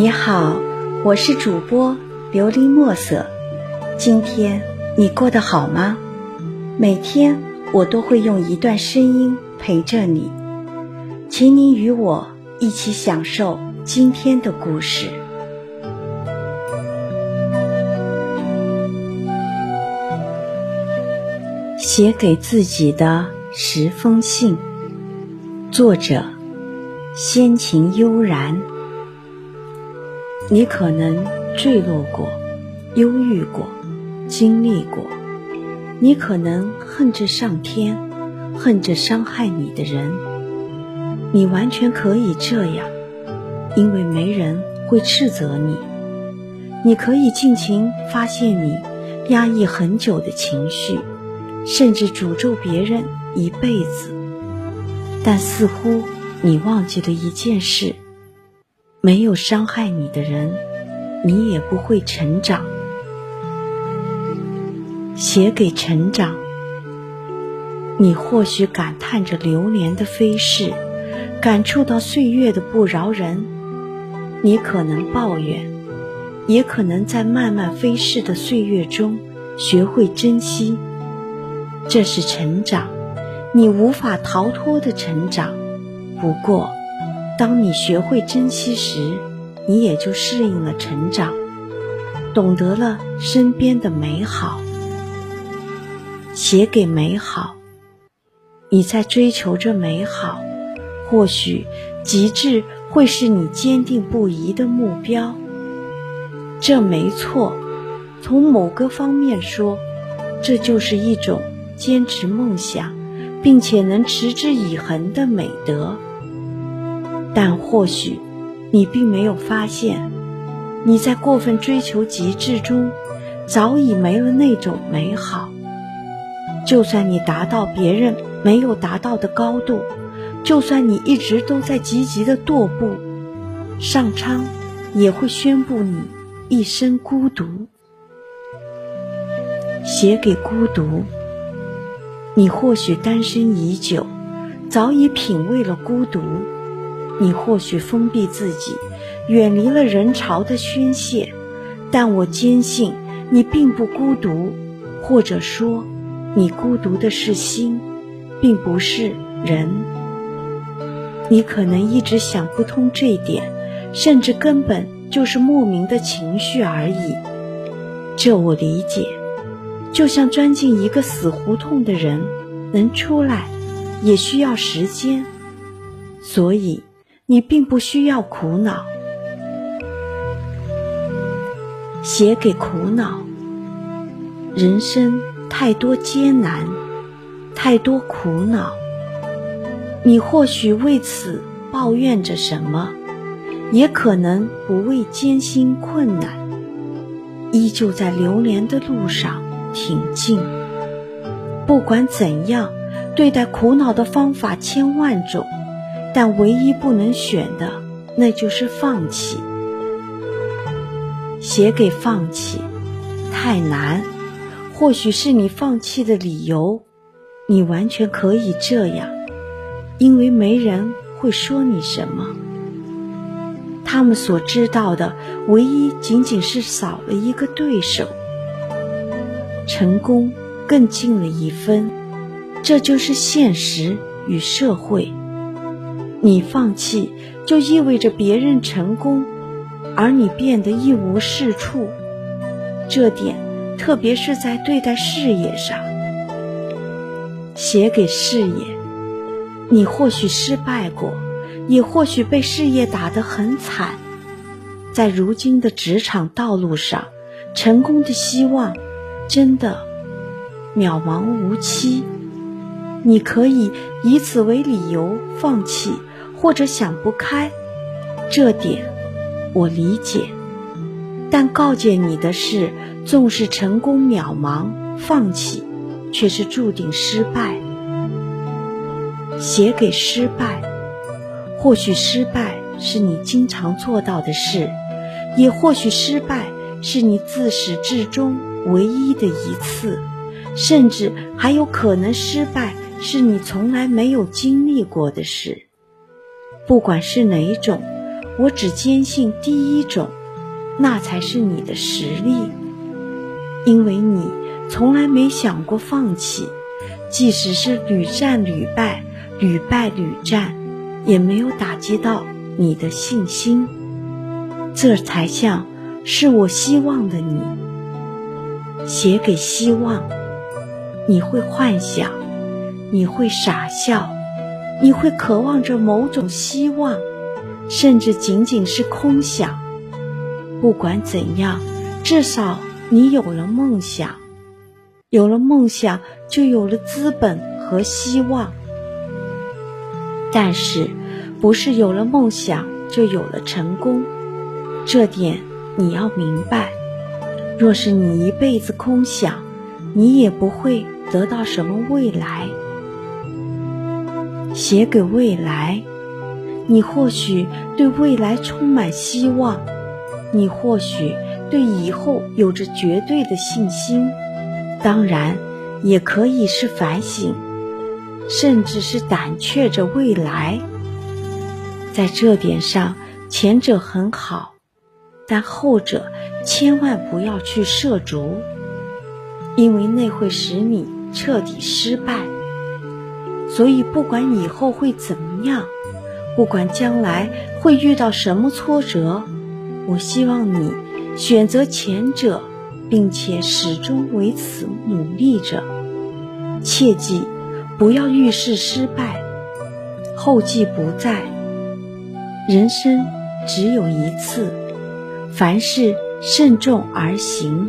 你好，我是主播琉璃墨色。今天你过得好吗？每天我都会用一段声音陪着你，请你与我一起享受今天的故事。写给自己的十封信，作者：先秦悠然。你可能坠落过，忧郁过，经历过。你可能恨着上天，恨着伤害你的人。你完全可以这样，因为没人会斥责你。你可以尽情发泄你压抑很久的情绪，甚至诅咒别人一辈子。但似乎你忘记了一件事。没有伤害你的人，你也不会成长。写给成长，你或许感叹着流年的飞逝，感触到岁月的不饶人。你可能抱怨，也可能在漫漫飞逝的岁月中学会珍惜。这是成长，你无法逃脱的成长。不过。当你学会珍惜时，你也就适应了成长，懂得了身边的美好。写给美好，你在追求着美好，或许极致会是你坚定不移的目标。这没错，从某个方面说，这就是一种坚持梦想，并且能持之以恒的美德。但或许，你并没有发现，你在过分追求极致中，早已没了那种美好。就算你达到别人没有达到的高度，就算你一直都在积极的踱步，上苍也会宣布你一生孤独。写给孤独，你或许单身已久，早已品味了孤独。你或许封闭自己，远离了人潮的宣泄，但我坚信你并不孤独，或者说，你孤独的是心，并不是人。你可能一直想不通这一点，甚至根本就是莫名的情绪而已。这我理解，就像钻进一个死胡同的人，能出来，也需要时间，所以。你并不需要苦恼，写给苦恼。人生太多艰难，太多苦恼。你或许为此抱怨着什么，也可能不畏艰辛困难，依旧在流连的路上挺进。不管怎样，对待苦恼的方法千万种。但唯一不能选的，那就是放弃。写给放弃，太难。或许是你放弃的理由，你完全可以这样，因为没人会说你什么。他们所知道的，唯一仅仅是少了一个对手，成功更近了一分。这就是现实与社会。你放弃，就意味着别人成功，而你变得一无是处。这点，特别是在对待事业上。写给事业，你或许失败过，也或许被事业打得很惨。在如今的职场道路上，成功的希望真的渺茫无期。你可以以此为理由放弃。或者想不开，这点我理解，但告诫你的是，纵使成功渺茫，放弃却是注定失败。写给失败，或许失败是你经常做到的事，也或许失败是你自始至终唯一的一次，甚至还有可能失败是你从来没有经历过的事。不管是哪种，我只坚信第一种，那才是你的实力，因为你从来没想过放弃，即使是屡战屡败、屡败屡战，也没有打击到你的信心。这才像是我希望的你，写给希望，你会幻想，你会傻笑，你会渴望着某种希望。甚至仅仅是空想。不管怎样，至少你有了梦想，有了梦想就有了资本和希望。但是，不是有了梦想就有了成功，这点你要明白。若是你一辈子空想，你也不会得到什么未来。写给未来。你或许对未来充满希望，你或许对以后有着绝对的信心，当然，也可以是反省，甚至是胆怯着未来。在这点上，前者很好，但后者千万不要去涉足，因为那会使你彻底失败。所以，不管以后会怎么样。不管将来会遇到什么挫折，我希望你选择前者，并且始终为此努力着。切记，不要遇事失败，后继不在。人生只有一次，凡事慎重而行。